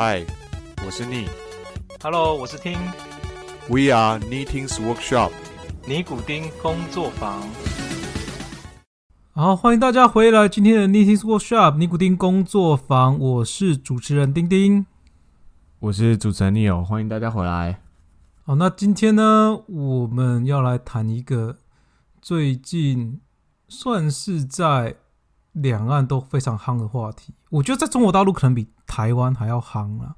嗨，我是逆 Hello，我是听，We are Knitting's Workshop。尼古丁工作坊。好，欢迎大家回来今天的 Knitting's Workshop 尼古丁工作坊，我是主持人丁丁。我是主持人 Neil，欢迎大家回来。好，那今天呢，我们要来谈一个最近算是在两岸都非常夯的话题。我觉得在中国大陆可能比台湾还要夯啊。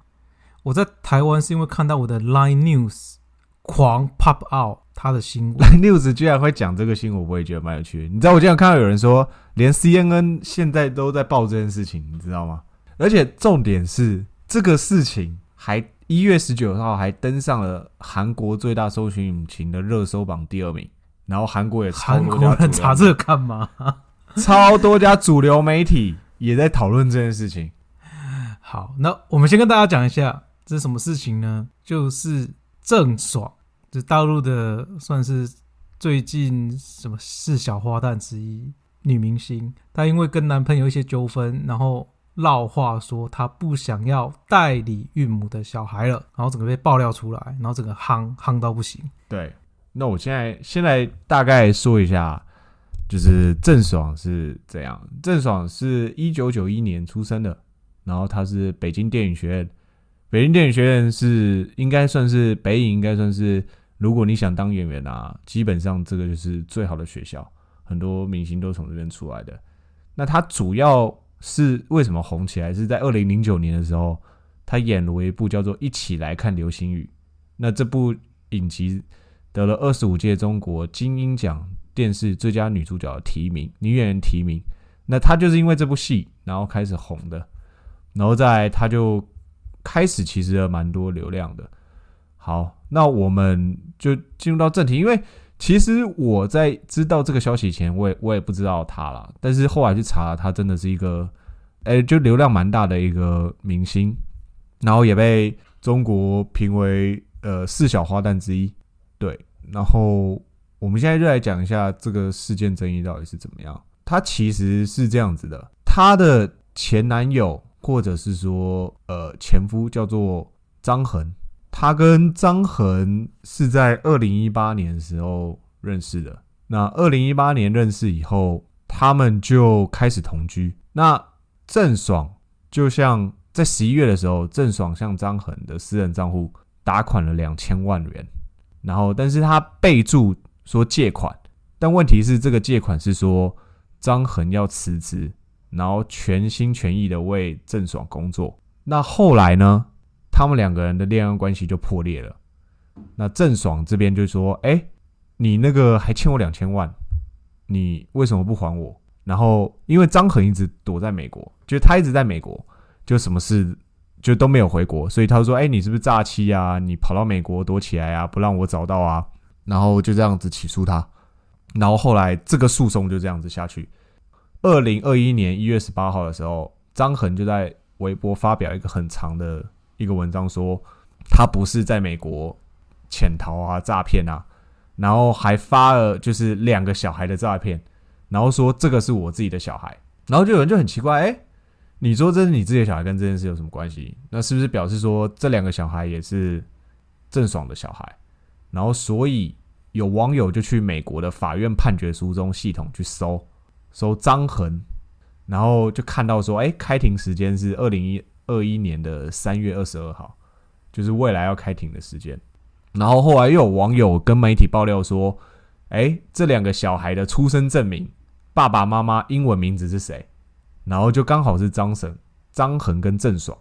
我在台湾是因为看到我的 Line News 狂 pop out 他的新闻，News 居然会讲这个新闻，我也觉得蛮有趣的。你知道，我经常看到有人说，连 CNN 现在都在报这件事情，你知道吗？而且重点是，这个事情还一月十九号还登上了韩国最大搜寻引擎的热搜榜第二名，然后韩国也超韩多国人家查这个干嘛？超多家主流媒体也在讨论这件事情。好，那我们先跟大家讲一下这是什么事情呢？就是郑爽，这大陆的算是最近什么是小花旦之一女明星，她因为跟男朋友一些纠纷，然后闹话说她不想要代理孕母的小孩了，然后整个被爆料出来，然后整个夯夯到不行。对，那我现在现在大概说一下，就是郑爽是怎样。郑爽是一九九一年出生的，然后他是北京电影学院。北京电影学院是应该算是北影，应该算是如果你想当演员啊，基本上这个就是最好的学校，很多明星都从这边出来的。那他主要是为什么红起来？是在二零零九年的时候，他演了一部叫做《一起来看流星雨》。那这部影集得了二十五届中国金鹰奖电视最佳女主角的提名，女演员提名。那她就是因为这部戏，然后开始红的，然后再他就开始其实蛮多流量的。好，那我们就进入到正题，因为其实我在知道这个消息前，我也我也不知道他啦，但是后来去查，他真的是一个，哎、就流量蛮大的一个明星，然后也被中国评为呃四小花旦之一。对，然后我们现在就来讲一下这个事件争议到底是怎么样。他其实是这样子的，他的前男友或者是说呃前夫叫做张恒，他跟张恒是在二零一八年的时候认识的。那二零一八年认识以后，他们就开始同居。那郑爽就像在十一月的时候，郑爽向张恒的私人账户打款了两千万元，然后但是他备注说借款，但问题是这个借款是说张恒要辞职，然后全心全意的为郑爽工作。那后来呢，他们两个人的恋爱关系就破裂了。那郑爽这边就说：“哎、你那个还欠我两千万，你为什么不还我？”然后因为张恒一直躲在美国，就他一直在美国，就什么事就都没有回国，所以他说：“哎、你是不是诈欺啊？你跑到美国躲起来啊，不让我找到啊？”然后就这样子起诉他。然后后来这个诉讼就这样子下去。二零二一年一月十八号的时候，张恒就在微博发表一个很长的一个文章，说他不是在美国潜逃啊、诈骗啊，然后还发了就是两个小孩的诈骗，然后说这个是我自己的小孩，然后就有人就很奇怪，哎、你说这是你自己的小孩，跟这件事有什么关系？那是不是表示说这两个小孩也是郑爽的小孩？然后所以有网友就去美国的法院判决书中系统去搜搜张恒，然后就看到说，哎、开庭时间是二零一二一年的三月二十二号，就是未来要开庭的时间。然后后来又有网友跟媒体爆料说，哎、这两个小孩的出生证明，爸爸妈妈英文名字是谁？然后就刚好是张神、张恒跟郑爽。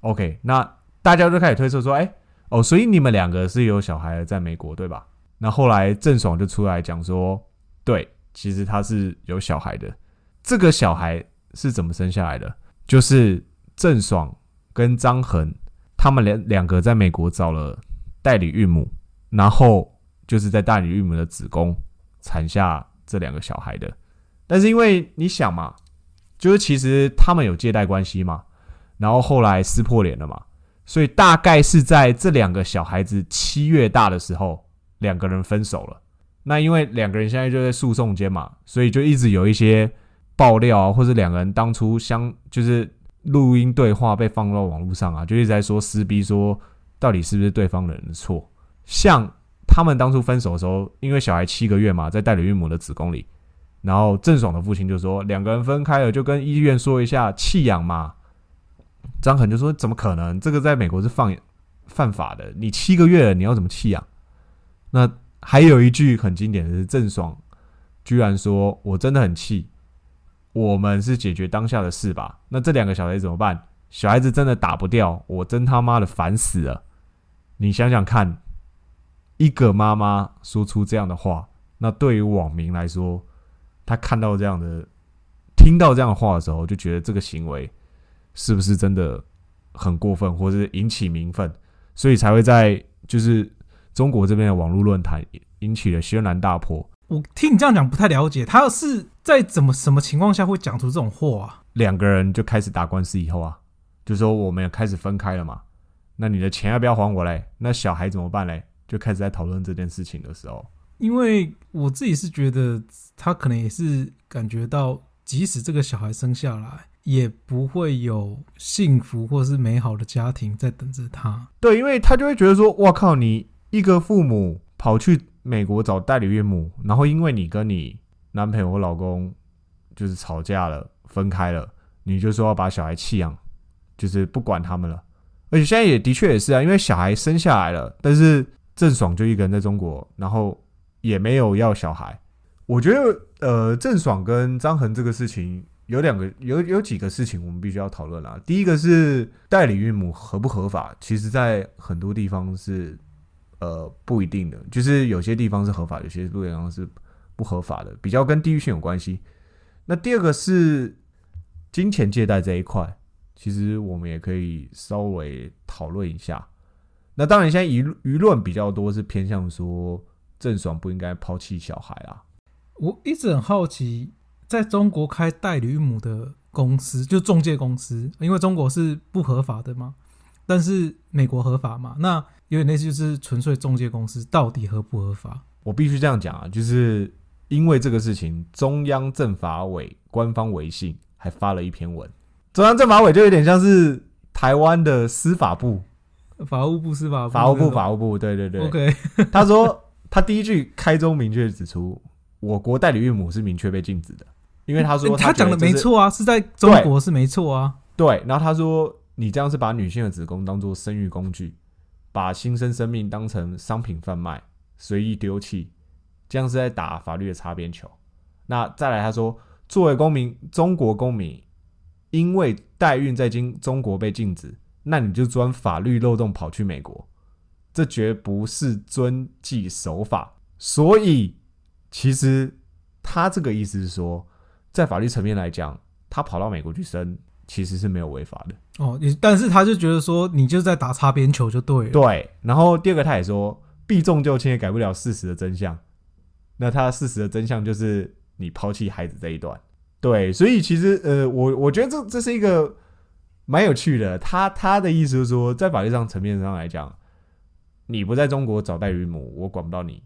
OK，那大家就开始推测说，哎、哦，所以你们两个是有小孩的，在美国对吧？那后来郑爽就出来讲说，对，其实他是有小孩的。这个小孩是怎么生下来的？就是郑爽跟张恒他们两两个在美国找了代理孕母，然后就是在代理孕母的子宫产下这两个小孩的。但是因为你想嘛，就是其实他们有借贷关系嘛，然后后来撕破脸了嘛，所以大概是在这两个小孩子七月大的时候，两个人分手了。那因为两个人现在就在诉讼间嘛，所以就一直有一些爆料，或者两个人当初相就是录音对话被放到网络上啊，就一直在说撕逼，说到底是不是对方的人的错？像他们当初分手的时候，因为小孩七个月嘛，在代理孕母的子宫里，然后郑爽的父亲就说两个人分开了，就跟医院说一下弃养嘛。张恒就说怎么可能？这个在美国是犯犯法的，你七个月了，你要怎么弃养？那还有一句很经典的是郑爽居然说：“我真的很气，我们是解决当下的事吧？那这两个小孩怎么办？小孩子真的打不掉，我真他妈的烦死了！你想想看，一个妈妈说出这样的话，那对于网民来说，他看到这样的、听到这样的话的时候，就觉得这个行为是不是真的很过分，或者是引起民愤，所以才会在就是中国这边的网络论坛引起了轩然大波。我听你这样讲不太了解，他是在怎么什么情况下会讲出这种话啊？两个人就开始打官司以后啊，就说我们也开始分开了嘛，那你的钱要不要还我嘞？那小孩怎么办嘞？就开始在讨论这件事情的时候，因为我自己是觉得他可能也是感觉到，即使这个小孩生下来，也不会有幸福或是美好的家庭在等着他。对，因为他就会觉得说，哇靠，你一个父母跑去美国找代理岳母，然后因为你跟你男朋友或老公就是吵架了，分开了，你就说要把小孩弃养，就是不管他们了。而且现在也的确也是啊，因为小孩生下来了，但是郑爽就一个人在中国，然后也没有要小孩。我觉得呃，郑爽跟张恒这个事情有两个有有几个事情我们必须要讨论啦。第一个是代理孕母合不合法，其实在很多地方是呃不一定的，就是有些地方是合法，有些地方是不合法的，比较跟地域性有关系。那第二个是金钱借贷这一块，其实我们也可以稍微讨论一下。那当然，现在舆舆论比较多是偏向说郑爽不应该抛弃小孩啊。我一直很好奇，在中国开代理母的公司，就中介公司，因为中国是不合法的嘛，但是美国合法嘛，那有点类似就是纯粹中介公司到底合不合法？我必须这样讲啊，就是因为这个事情，中央政法委官方微信还发了一篇文。中央政法委就有点像是台湾的司法部，法务部、司法部、法务部、法务部，对对对。OK，他说他第一句开宗明确指出，我国代理孕母是明确被禁止的，因为他说他讲的没错啊，是在中国是没错啊。对，然后他说你这样是把女性的子宫当做生育工具，把新生生命当成商品贩卖，随意丢弃，这样是在打法律的擦边球。那再来，他说作为公民，中国公民因为代孕在经中国被禁止，那你就钻法律漏洞跑去美国，这绝不是遵纪守法。所以，其实他这个意思是说，在法律层面来讲，他跑到美国去生，其实是没有违法的。哦，你但是他就觉得说你就在打擦边球就对了。对，然后第二个他也说，避重就轻也改不了事实的真相。那他事实的真相就是你抛弃孩子这一段。对，所以其实呃，我我觉得这这是一个蛮有趣的。他他的意思是说，在法律上层面上来讲，你不在中国找代孕母，我管不到你。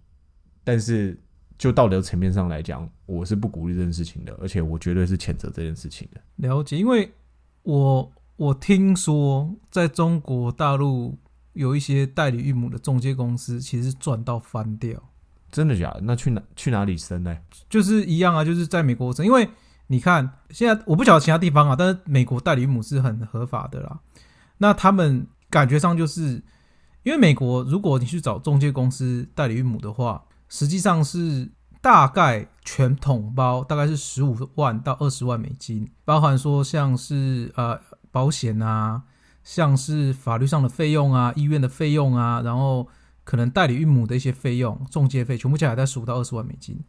但是就道德层面上来讲，我是不鼓励这件事情的，而且我绝对是谴责这件事情的。了解，因为我我听说在中国大陆有一些代理孕母的中介公司，其实赚到翻掉，真的假的？那去哪去哪里生呢？就是一样啊，就是在美国生，因为你看现在我不晓得其他地方啊，但是美国代理孕母是很合法的啦。那他们感觉上就是因为美国，如果你去找中介公司代理孕母的话，实际上是大概全统包大概是十五万到二十万美金，包含说像是呃保险啊，像是法律上的费用啊、医院的费用啊，然后可能代理孕母的一些费用、中介费，全部加起来在十五到二十万美金。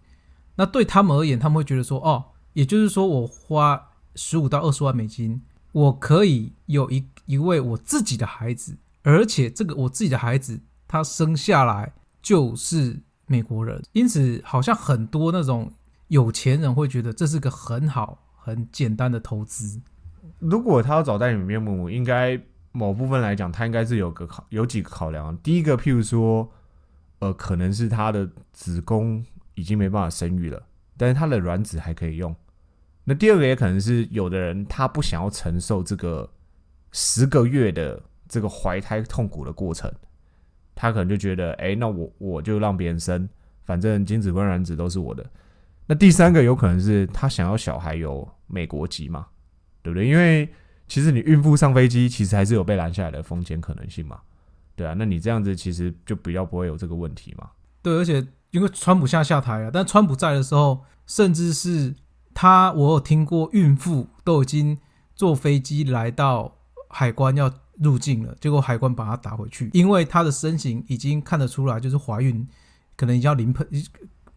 那对他们而言，他们会觉得说，哦，也就是说我花十五到二十万美金，我可以有一一位我自己的孩子，而且这个我自己的孩子他生下来就是美国人，因此好像很多那种有钱人会觉得这是个很好、很简单的投资。如果他要找代理孕母，应该某部分来讲，他应该是有个考有几个考量。第一个，譬如说，呃，可能是他的子宫已经没办法生育了，但是他的卵子还可以用，那第二个也可能是有的人他不想要承受这个十个月的这个怀胎痛苦的过程，他可能就觉得，哎、那我我就让别人生，反正精子跟卵子都是我的。那第三个有可能是他想要小孩有美国籍嘛，对不对？因为其实你孕妇上飞机，其实还是有被拦下来的风险可能性嘛，对啊。那你这样子其实就比较不会有这个问题嘛。对，而且因为川普下下台了，但川普在的时候，甚至是他，我有听过孕妇都已经坐飞机来到海关要入境了，结果海关把他打回去，因为他的身形已经看得出来就是怀孕，可能已经要临盆，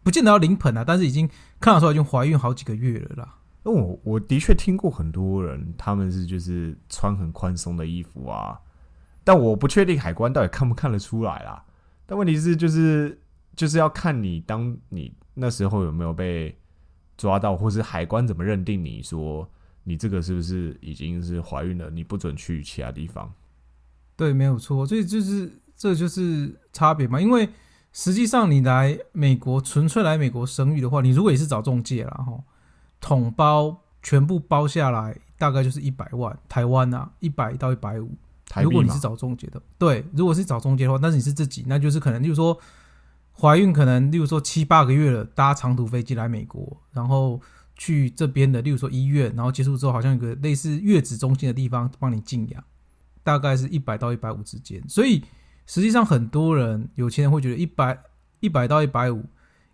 不见得要临盆啊，但是已经看得出来已经怀孕好几个月了啦。因为我我的确听过很多人，他们是就是穿很宽松的衣服啊，但我不确定海关到底看不看得出来啦。但问题是就是就是要看你当你那时候有没有被抓到，或是海关怎么认定你说你这个是不是已经是怀孕了，你不准去其他地方。对，没有错，所以就是这就是差别嘛。因为实际上你来美国纯粹来美国生育的话，你如果也是找中介啦，哈，统包全部包下来大概就是一百万台湾啊，一百到一百五。如果你是，找中介的，对，如果是找中介的话，但是你是自己，那就是可能，例如说怀孕，可能例如说七八个月了，搭长途飞机来美国，然后去这边的，例如说医院，然后结束之后，好像有个类似月子中心的地方帮你静养，大概是一百到一百五之间。所以实际上很多人有钱人会觉得一百一百到一百五，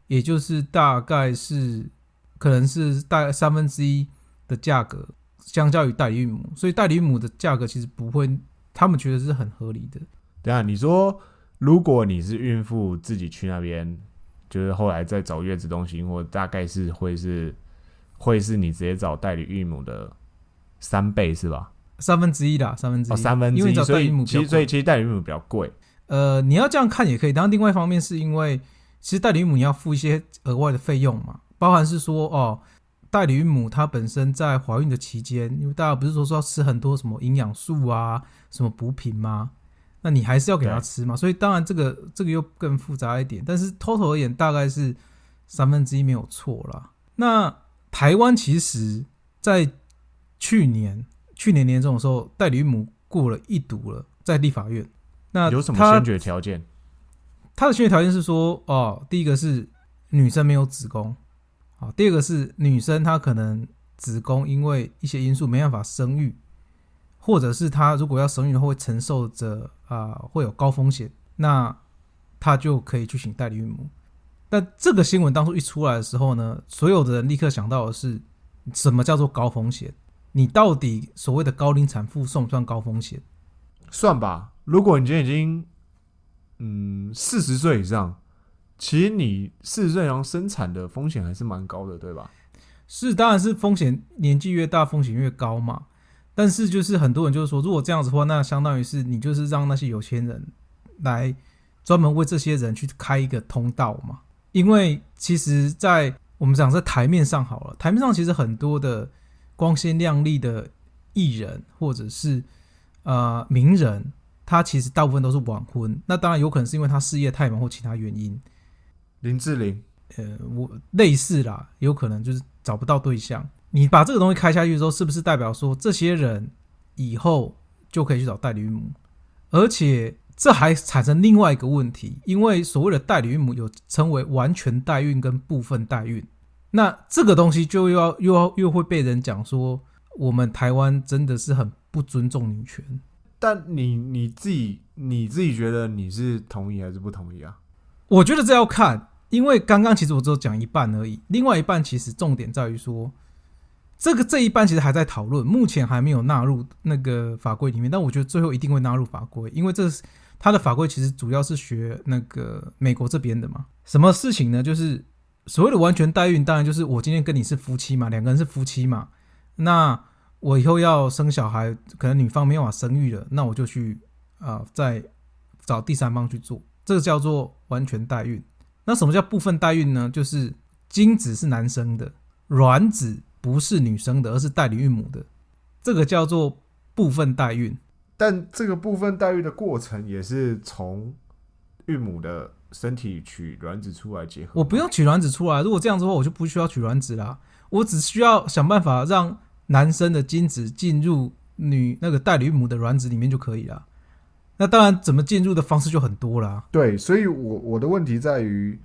也就是大概是可能是大概三分之一的价格，相较于代理孕母，所以代理孕母的价格其实不会，他们觉得是很合理的。等一下你说如果你是孕妇自己去那边，就是后来再找月子中心，或大概是会是会是你直接找代理孕母的三倍是吧？三分之一啦，三分之一，哦，三分之一，所以其实所以其实代理孕母比较贵。呃，你要这样看也可以，但另外一方面是因为其实代理孕母你要付一些额外的费用嘛，包含是说哦，代理孕母她本身在怀孕的期间，因为大家不是说说要吃很多什么营养素啊、什么补品吗？那你还是要给她吃嘛，所以当然这个这个又更复杂一点，但是 total 而言大概是三分之一没有错啦。那台湾其实在去年去年年中的时候，代理孕母过了一读了，在立法院。那有什么他先决条件？他的先决条件是说，哦，第一个是女生没有子宫，哦，第二个是女生她可能子宫因为一些因素没办法生育，或者是她如果要生育的话会承受着啊、会有高风险，那她就可以去请代理孕母。但这个新闻当初一出来的时候呢，所有的人立刻想到的是什么叫做高风险？你到底所谓的高龄产妇算不算高风险？算吧，如果你今天已经嗯四十岁以上，其实你四十岁然后生产的风险还是蛮高的，对吧？是，当然是风险年纪越大，风险越高嘛。但是就是很多人就是说，如果这样子的话，那相当于是你就是让那些有钱人来专门为这些人去开一个通道嘛。因为其实，在我们讲在台面上好了，台面上其实很多的光鲜亮丽的艺人或者是呃名人，他其实大部分都是晚婚。那当然有可能是因为他事业太忙或其他原因。林志玲，呃，我类似啦，有可能就是找不到对象。你把这个东西开下去之后，是不是代表说这些人以后就可以去找代理孕母？而且这还产生另外一个问题，因为所谓的代理孕母有称为完全代孕跟部分代孕，那这个东西就又要又要又会被人讲说，我们台湾真的是很不尊重女权。但你你自己你自己觉得你是同意还是不同意啊？我觉得这要看，因为刚刚其实我只有讲一半而已，另外一半其实重点在于说，这个这一半其实还在讨论，目前还没有纳入那个法规里面，但我觉得最后一定会纳入法规，因为这是它的法规其实主要是学那个美国这边的嘛。什么事情呢？就是所谓的完全代孕，当然就是我今天跟你是夫妻嘛，两个人是夫妻嘛，那我以后要生小孩，可能女方没有法生育了，那我就去啊、再找第三方去做，这个叫做完全代孕。那什么叫部分代孕呢？就是精子是男生的，卵子不是女生的，而是代理孕母的，这个叫做部分代孕。但这个部分代孕的过程也是从孕母的身体取卵子出来结合。我不用取卵子出来，如果这样子的话，我就不需要取卵子啦。我只需要想办法让男生的精子进入女那个代理孕母的卵子里面就可以了。那当然，怎么进入的方式就很多啦。对，所以我我的问题在于，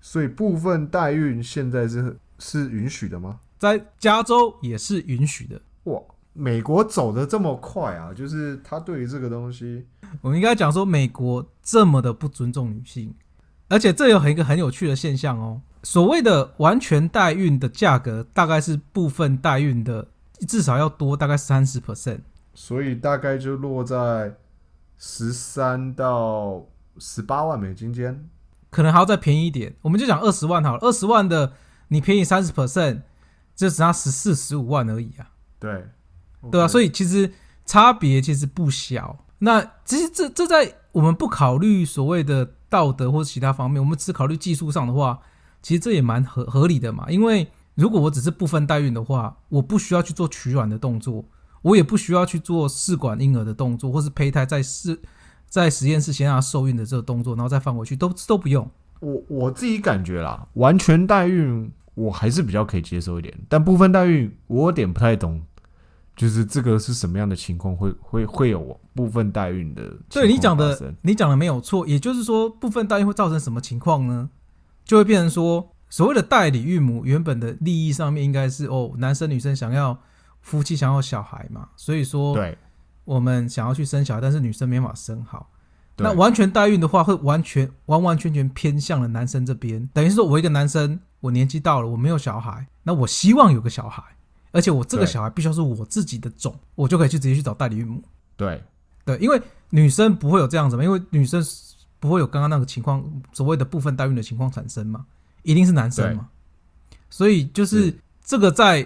所以部分代孕现在是是允许的吗？在加州也是允许的。哇，美国走的这么快啊！就是他对于这个东西，我们应该讲说，美国这么的不尊重女性，而且这有很一个很有趣的现象哦。所谓的完全代孕的价格，大概是部分代孕的至少要多大概三十 percent。所以大概就落在十三到十八万美金间。可能还要再便宜一点，我们就讲二十万好了，二十万的你便宜三十 percent，就只差十四十五万而已啊，对，对啊，所以以其实差别其实不小。那其实这这在我们不考虑所谓的道德或者其他方面，我们只考虑技术上的话，其实这也蛮合合理的嘛。因为如果我只是部分代孕的话，我不需要去做取卵的动作，我也不需要去做试管婴儿的动作，或是胚胎在试在实验室先让它受孕的这个动作，然后再放回去，都都不用。我我自己感觉啦，完全代孕我还是比较可以接受一点，但部分代孕我有点不太懂，就是这个是什么样的情况会会会有部分代孕的对你讲的，你讲的没有错，也就是说，部分代孕会造成什么情况呢？就会变成说，所谓的代理孕母原本的利益上面应该是哦，男生女生想要夫妻想要小孩嘛，所以说对我们想要去生小孩，但是女生没法生好。那完全代孕的话，会完全完完全全偏向了男生这边，等于是说我一个男生，我年纪到了，我没有小孩，那我希望有个小孩，而且我这个小孩必须要是我自己的种，我就可以去直接去找代理孕母。对对，因为女生不会有这样子嘛，因为女生不会有刚刚那个情况，所谓的部分代孕的情况产生嘛，一定是男生嘛。所以就是是这个在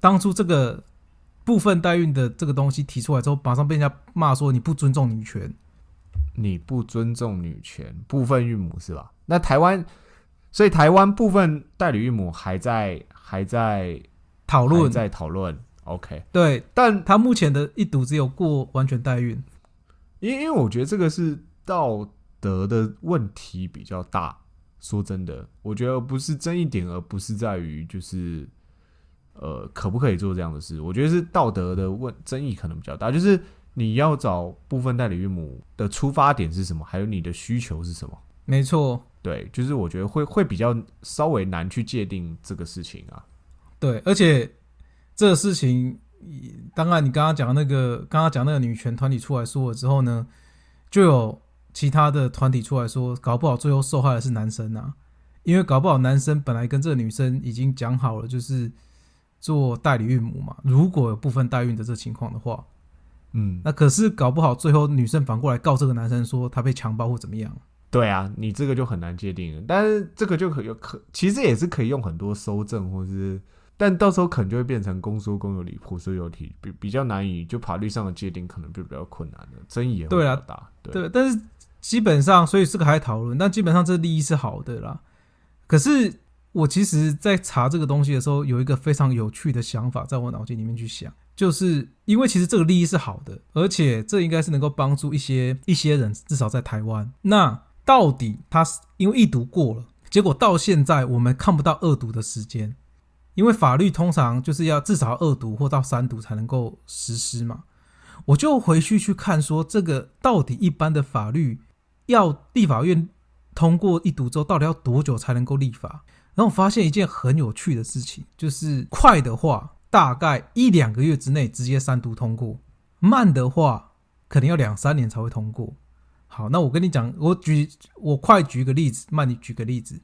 当初这个部分代孕的这个东西提出来之后，马上被人家骂说你不尊重女权。你不尊重女权，部分孕母是吧？那台湾，所以台湾部分代理孕母还在还在讨论还在讨论，OK，对但他目前的一读只有过完全代孕，因因为我觉得这个是道德的问题比较大。说真的，我觉得不是争议点，而不是在于就是呃可不可以做这样的事。我觉得是道德的问争议可能比较大，就是你要找部分代理孕母的出发点是什么，还有你的需求是什么。没错，对，就是我觉得会会比较稍微难去界定这个事情啊。对，而且这个事情，当然你刚刚讲的那个，刚刚讲那个女权团体出来说了之后呢，就有其他的团体出来说，搞不好最后受害的是男生啊，因为搞不好男生本来跟这个女生已经讲好了，就是做代理孕母嘛，如果有部分代孕的这情况的话，嗯，那可是搞不好最后女生反过来告这个男生说他被强暴或怎么样，对啊，你这个就很难界定了。但是这个就可有可，其实也是可以用很多搜证，或是，但到时候可能就会变成公说公有理，婆说有理，比比较难以就法律上的界定，可能就比较困难了，争议也会比较大。对对，但是基本上，所以这个还在讨论，但基本上这利益是好的啦。可是我其实，在查这个东西的时候，有一个非常有趣的想法在我脑筋里面去想，就是因为其实这个利益是好的，而且这应该是能够帮助一些一些人，至少在台湾。那到底他是因为一读过了，结果到现在我们看不到二读的时间，因为法律通常就是要至少二读或到三读才能够实施嘛。我就回去去看说，这个到底一般的法律要立法院通过一读之后，到底要多久才能够立法？然后我发现一件很有趣的事情，就是快的话大概一两个月之内直接三读通过，慢的话可能要两三年才会通过。好，那我跟你讲，我举我快举个例子，慢你举个例子。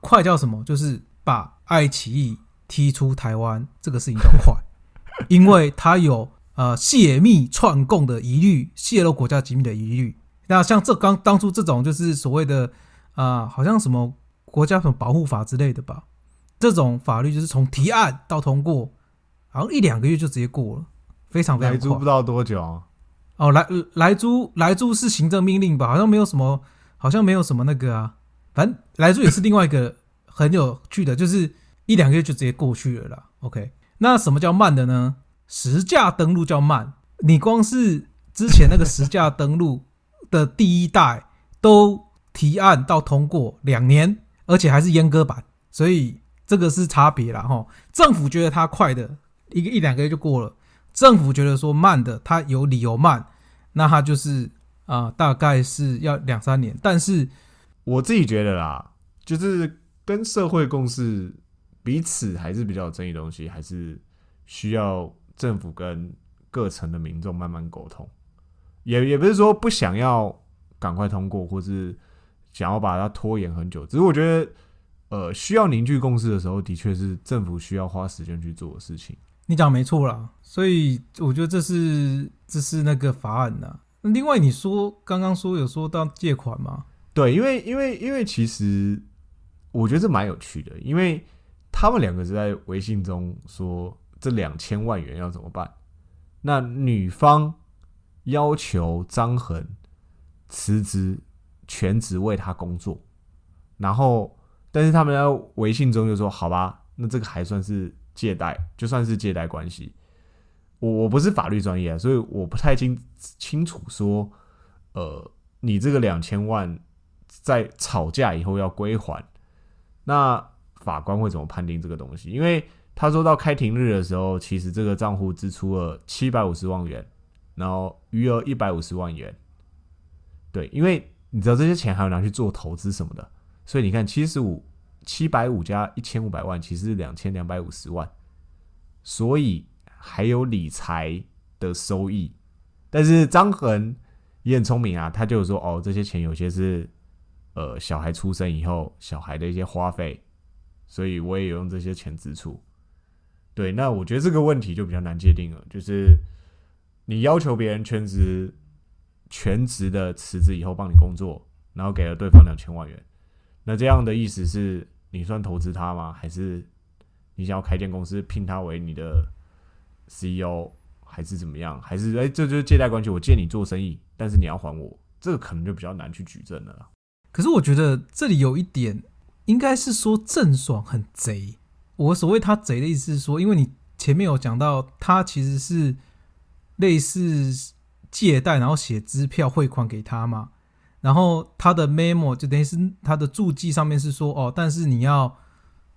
快叫什么？就是把爱奇艺踢出台湾，这个事情叫快，因为他有呃泄密串供的疑虑，泄露国家机密的疑虑。那像这刚当初这种就是所谓的啊、好像什么国家什么保护法之类的吧，这种法律就是从提案到通过，好像一两个月就直接过了，非常非常快来租不。到多久啊？哦，来来租来租是行政命令吧？好像没有什么，好像没有什么那个啊。反正来租也是另外一个很有趣的，就是一两个月就直接过去了啦。OK，那什么叫慢的呢？实价登录叫慢，你光是之前那个实价登录的第一代都提案到通过两年，而且还是阉割版，所以这个是差别啦哈。政府觉得它快的，一个一两个月就过了；政府觉得说慢的，它有理由慢，那它就是啊、大概是要两三年。但是我自己觉得啦，就是跟社会共识彼此还是比较有争议的东西，还是需要政府跟各层的民众慢慢沟通。也也不是说不想要赶快通过，或是想要把它拖延很久，只是我觉得，呃，需要凝聚共识的时候，的确是政府需要花时间去做的事情。你讲没错啦，所以我觉得这是这是那个法案呐。那另外你说刚刚说有说到借款吗？对，因为因为因为其实我觉得这蛮有趣的，因为他们两个是在微信中说这两千万元要怎么办？那女方要求张恒辞职，全职为他工作，然后但是他们在微信中就说好吧，那这个还算是借贷，就算是借贷关系。我我不是法律专业，所以我不太清清楚说，呃，你这个两千万在吵架以后要归还，那法官会怎么判定这个东西？因为他说到开庭日的时候，其实这个账户支出了七百五十万元，然后余额一百五十万元。对，因为你知道这些钱还要拿去做投资什么的，所以你看七十五七百五加一千五百万，其实是两千两百五十万，所以还有理财的收益。但是张恒也很聪明啊，他就说哦，这些钱有些是呃小孩出生以后小孩的一些花费，所以我也有用这些钱支出。对，那我觉得这个问题就比较难界定了，就是你要求别人全职全职的辞职以后帮你工作，然后给了对方两千万元，那这样的意思是你算投资他吗？还是你想要开间公司聘他为你的 CEO，还是怎么样？还是哎、这就是借贷关系，我借你做生意，但是你要还我，这个可能就比较难去举证了。可是我觉得这里有一点，应该是说郑爽很贼。我所谓他贼的意思是说，因为你前面有讲到，他其实是类似借贷，然后写支票汇款给他嘛。然后他的 memo 就等于是他的注记上面是说，哦，但是你要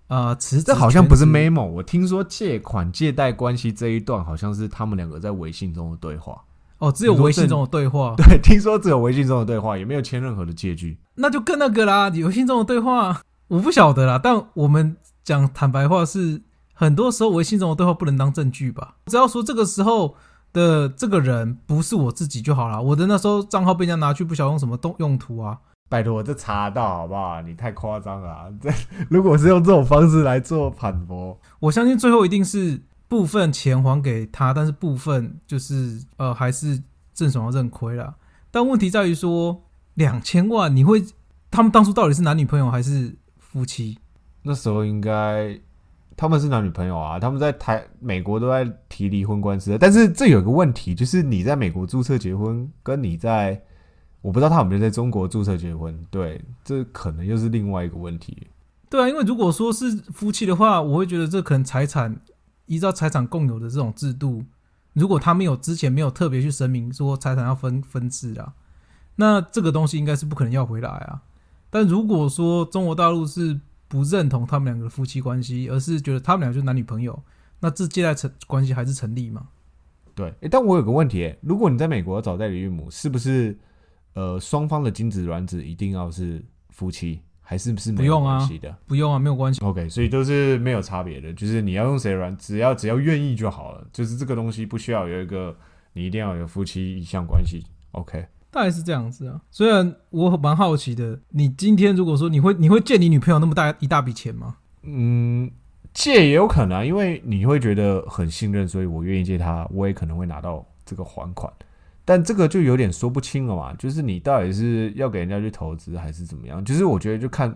呃这好像不是 memo，我听说借款借贷关系这一段好像是他们两个在微信中的对话。哦，只有微信中的对话，对，听说只有微信中的对话，也没有签任何的借据。那就更那个啦。微信中的对话我不晓得啦，但我们讲坦白话是，很多时候微信中的对话不能当证据吧？只要说这个时候的这个人不是我自己就好了。我的那时候账号被人家拿去，不晓得用什么动用途啊。拜托，这查得到好不好？你太夸张了啊、这如果是用这种方式来做反驳，我相信最后一定是部分钱还给他，但是部分就是呃还是郑爽要认亏了。但问题在于说，两千万你会他们当初到底是男女朋友还是夫妻？那时候应该他们是男女朋友啊，他们在台美国都在提离婚官司，但是这有个问题，就是你在美国注册结婚，跟你在我不知道他有没有在中国注册结婚，对，这可能又是另外一个问题。对啊，因为如果说是夫妻的话，我会觉得这可能财产依照财产共有的这种制度，如果他没有之前没有特别去声明说财产要分分制啊，那这个东西应该是不可能要回来啊。但如果说中国大陆是不认同他们两个的夫妻关系，而是觉得他们俩就是男女朋友，那这借贷成关系还是成立吗？对，诶但我有个问题、诶如果你在美国找代理孕母，是不是呃双方的精子卵子一定要是夫妻，还是是没有不用啊关系的不用啊，没有关系。？OK，所以都是没有差别的，就是你要用谁卵，只要只要愿意就好了，就是这个东西不需要有一个你一定要有夫妻一项关系。OK，大概是这样子啊。虽然我蛮好奇的，你今天如果说你会你会借你女朋友那么大一大笔钱吗？嗯，借也有可能、啊，因为你会觉得很信任，所以我愿意借他，我也可能会拿到这个还款。但这个就有点说不清了嘛，就是你到底是要给人家去投资还是怎么样？就是我觉得就看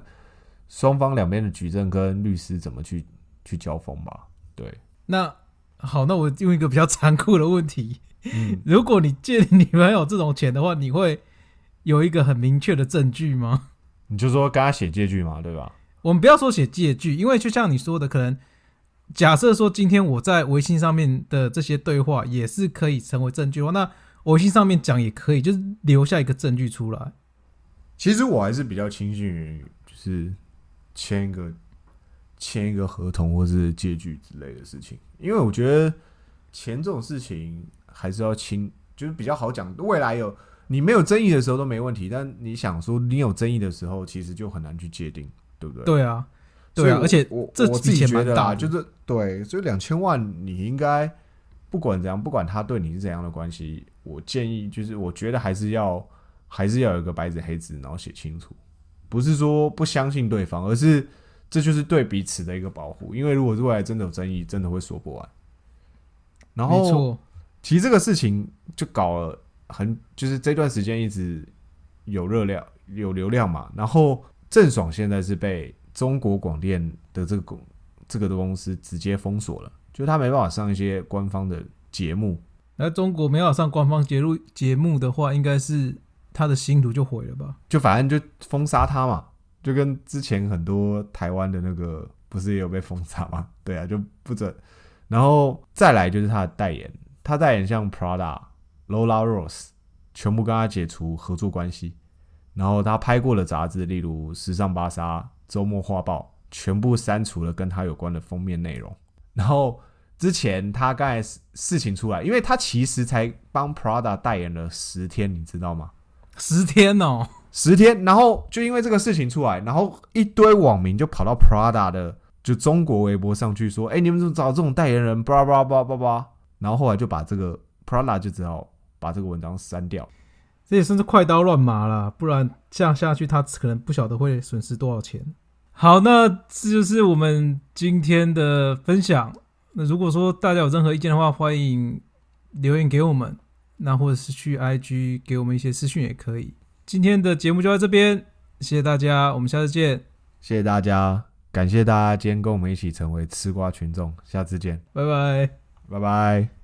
双方两边的举证跟律师怎么去去交锋吧。对，那好，那我用一个比较残酷的问题：嗯，如果你借你女朋友这种钱的话，你会有一个很明确的证据吗？你就说跟他写借据嘛，对吧？我们不要说写借据，因为就像你说的，可能假设说今天我在微信上面的这些对话也是可以成为证据的话，那微信上面讲也可以，就是留下一个证据出来。其实我还是比较倾向于就是签一个签一个合同或是借据之类的事情，因为我觉得钱这种事情还是要清，就是比较好讲。未来有你没有争议的时候都没问题，但你想说你有争议的时候，其实就很难去界定，对不对？对啊，对啊而且我这我自己觉得就是对，所以两千万你应该不管怎样，不管他对你是怎样的关系，我建议就是我觉得还是要还是要有一个白纸黑字，然后写清楚，不是说不相信对方，而是这就是对彼此的一个保护。因为如果未来真的有争议，真的会说不完。然后其实这个事情就搞了很，就是这段时间一直有热量、有流量嘛。然后郑爽现在是被中国广电的这个公这个公司直接封锁了，就是他没办法上一些官方的节目。那中国没法上官方节目节目的话，应该是他的星途就毁了吧？就反正就封杀他嘛，就跟之前很多台湾的那个不是也有被封杀吗？对啊，就不准。然后再来就是他的代言，他代言像 Prada、Lola Rose，全部跟他解除合作关系。然后他拍过的杂志，例如《时尚芭莎》《周末画报》，全部删除了跟他有关的封面内容。然后之前他刚才事事情出来，因为他其实才帮 Prada 代言了十天，你知道吗？十天哦，十天，然后就因为这个事情出来，然后一堆网民就跑到 Prada 的就中国微博上去说：“哎、你们怎么找这种代言人？”叭叭叭叭叭，然后后来就把这个 Prada 就只好把这个文章删掉。这也算是快刀乱麻了，不然这样下去，他可能不晓得会损失多少钱。好，那这就是我们今天的分享。那如果说大家有任何意见的话，欢迎留言给我们，那或者是去 IG 给我们一些私讯也可以。今天的节目就到这边，谢谢大家，我们下次见，谢谢大家，感谢大家今天跟我们一起成为吃瓜群众，下次见，拜拜。拜拜。